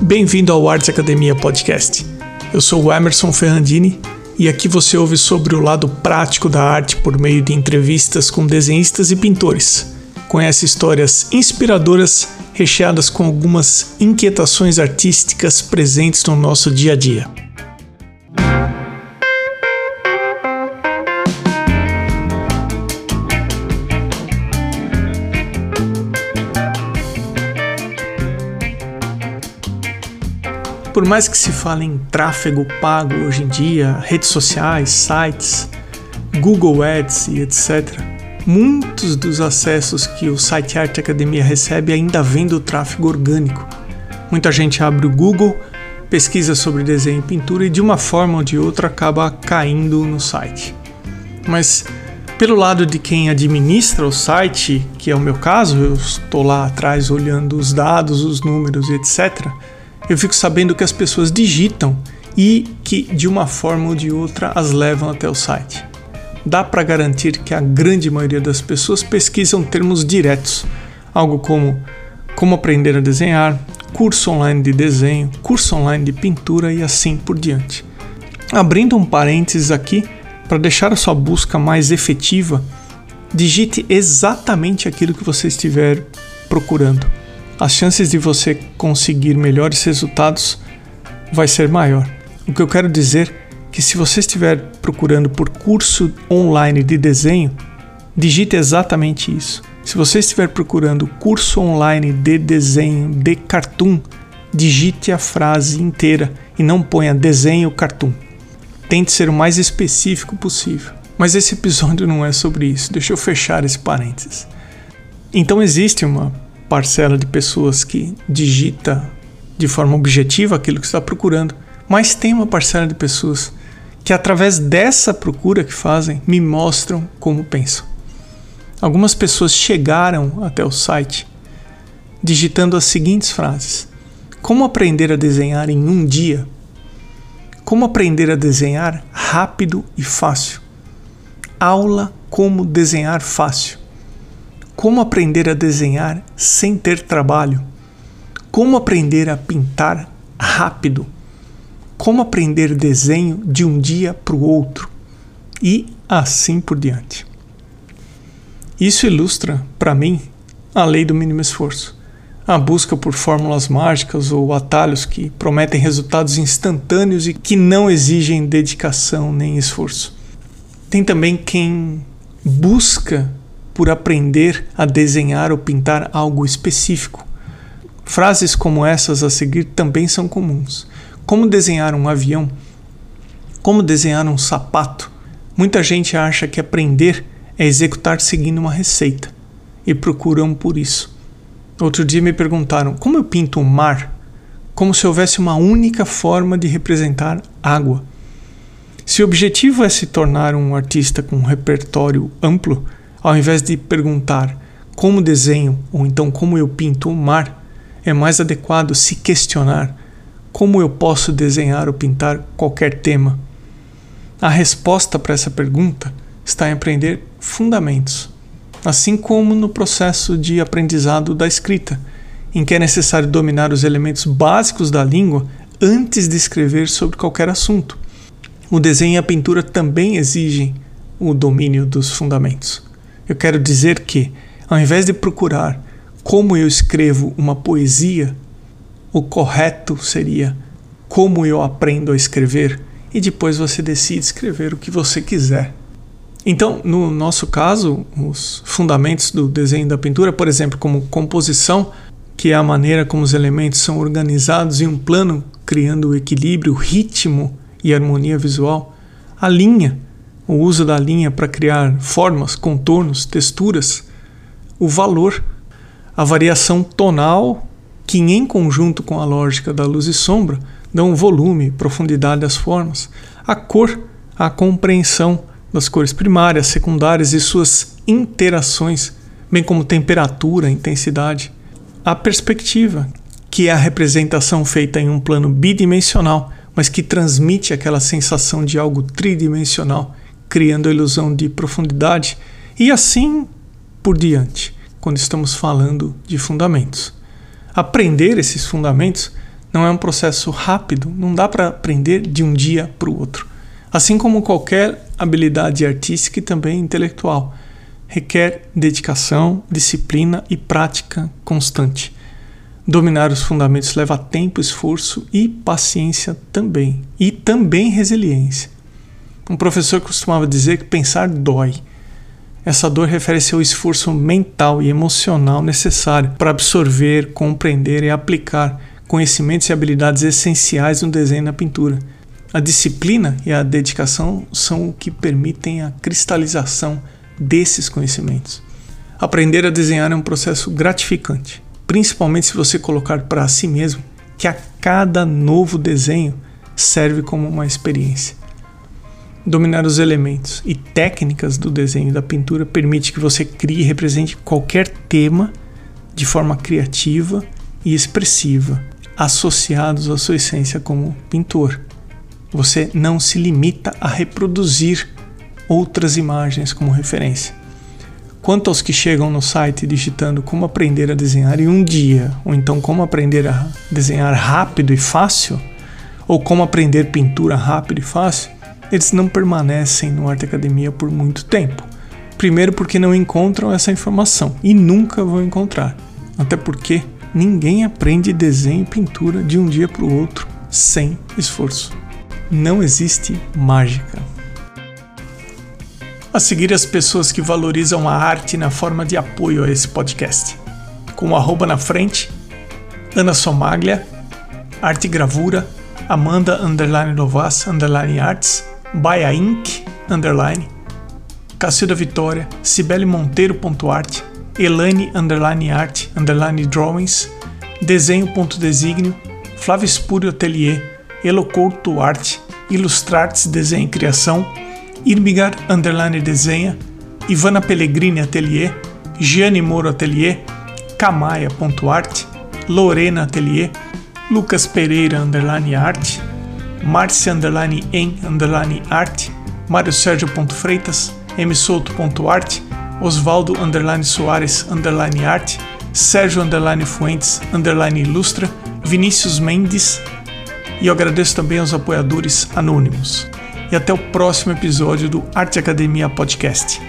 Bem-vindo ao Arts Academia Podcast. Eu sou o Emerson Ferrandini e aqui você ouve sobre o lado prático da arte por meio de entrevistas com desenhistas e pintores. Conhece histórias inspiradoras recheadas com algumas inquietações artísticas presentes no nosso dia a dia. Por mais que se fale em tráfego pago hoje em dia, redes sociais, sites, Google Ads e etc., muitos dos acessos que o site Arte Academia recebe ainda vêm do tráfego orgânico. Muita gente abre o Google, pesquisa sobre desenho e pintura e de uma forma ou de outra acaba caindo no site. Mas pelo lado de quem administra o site, que é o meu caso, eu estou lá atrás olhando os dados, os números, etc eu fico sabendo que as pessoas digitam e que de uma forma ou de outra as levam até o site. Dá para garantir que a grande maioria das pessoas pesquisam termos diretos, algo como como aprender a desenhar, curso online de desenho, curso online de pintura e assim por diante. Abrindo um parênteses aqui, para deixar a sua busca mais efetiva, digite exatamente aquilo que você estiver procurando as chances de você conseguir melhores resultados vai ser maior. O que eu quero dizer é que se você estiver procurando por curso online de desenho, digite exatamente isso. Se você estiver procurando curso online de desenho de cartoon, digite a frase inteira e não ponha desenho cartoon. Tente ser o mais específico possível. Mas esse episódio não é sobre isso. Deixa eu fechar esse parênteses. Então existe uma parcela de pessoas que digita de forma objetiva aquilo que está procurando, mas tem uma parcela de pessoas que através dessa procura que fazem me mostram como pensam. Algumas pessoas chegaram até o site digitando as seguintes frases: Como aprender a desenhar em um dia? Como aprender a desenhar rápido e fácil? Aula Como Desenhar Fácil. Como aprender a desenhar sem ter trabalho? Como aprender a pintar rápido? Como aprender desenho de um dia para o outro? E assim por diante. Isso ilustra, para mim, a lei do mínimo esforço. A busca por fórmulas mágicas ou atalhos que prometem resultados instantâneos e que não exigem dedicação nem esforço. Tem também quem busca por aprender a desenhar ou pintar algo específico. Frases como essas a seguir também são comuns. Como desenhar um avião? Como desenhar um sapato? Muita gente acha que aprender é executar seguindo uma receita e procuram por isso. Outro dia me perguntaram como eu pinto um mar, como se houvesse uma única forma de representar água. Se o objetivo é se tornar um artista com um repertório amplo, ao invés de perguntar como desenho ou então como eu pinto o mar, é mais adequado se questionar como eu posso desenhar ou pintar qualquer tema. A resposta para essa pergunta está em aprender fundamentos, assim como no processo de aprendizado da escrita, em que é necessário dominar os elementos básicos da língua antes de escrever sobre qualquer assunto. O desenho e a pintura também exigem o domínio dos fundamentos. Eu quero dizer que, ao invés de procurar como eu escrevo uma poesia, o correto seria como eu aprendo a escrever e depois você decide escrever o que você quiser. Então, no nosso caso, os fundamentos do desenho da pintura, por exemplo, como composição, que é a maneira como os elementos são organizados em um plano, criando equilíbrio, ritmo e harmonia visual, a linha, o uso da linha para criar formas, contornos, texturas, o valor, a variação tonal, que em conjunto com a lógica da luz e sombra dão volume, profundidade às formas, a cor, a compreensão das cores primárias, secundárias e suas interações, bem como temperatura, intensidade, a perspectiva, que é a representação feita em um plano bidimensional, mas que transmite aquela sensação de algo tridimensional criando a ilusão de profundidade e assim por diante, quando estamos falando de fundamentos. Aprender esses fundamentos Não é um processo rápido, não dá para aprender de um dia para o outro. Assim como qualquer habilidade artística e também intelectual, requer dedicação, disciplina e prática constante. Dominar os fundamentos leva tempo, esforço e paciência também, e também resiliência. Um professor costumava dizer que pensar dói. Essa dor refere-se ao esforço mental e emocional necessário para absorver, compreender e aplicar conhecimentos e habilidades essenciais no desenho e na pintura. A disciplina e a dedicação são o que permitem a cristalização desses conhecimentos. Aprender a desenhar é um processo gratificante, principalmente se você colocar para si mesmo que a cada novo desenho serve como uma experiência. Dominar os elementos e técnicas do desenho e da pintura permite que você crie e represente qualquer tema de forma criativa e expressiva, associados à sua essência como pintor. Você não se limita a reproduzir outras imagens como referência. Quanto aos que chegam no site digitando como aprender a desenhar em um dia, ou então como aprender a desenhar rápido e fácil, ou como aprender pintura rápido e fácil, eles não permanecem no Arte Academia por muito tempo. Primeiro, porque não encontram essa informação e nunca vão encontrar. Até porque ninguém aprende desenho e pintura de um dia para o outro sem esforço. Não existe mágica. A seguir, as pessoas que valorizam a arte na forma de apoio a esse podcast. Com o arroba na frente, Ana Somaglia, Arte Gravura, Amanda Underline Novas Underline Arts, Baia Inc. Underline, Cacilda Vitória, Cibele Monteiro.art, Elane Underline Art Underline Drawings, Desenho.designio, Flávio Espúrio Atelier, Elocouto Arte, Ilustrartes Desenho e Criação, Irmigar Underline Desenha, Ivana Pellegrini Atelier, Gianni Moro Atelier, Camaia.art, Lorena Atelier, Lucas Pereira Underline Arte, Marcia Underline em Underline Arte, Mário Sérgio Freitas, msouto.art, Osvaldo Underline Soares Underline Arte, Sérgio Underline Fuentes Underline Ilustra, Vinícius Mendes, e eu agradeço também aos apoiadores anônimos. E até o próximo episódio do Arte Academia Podcast.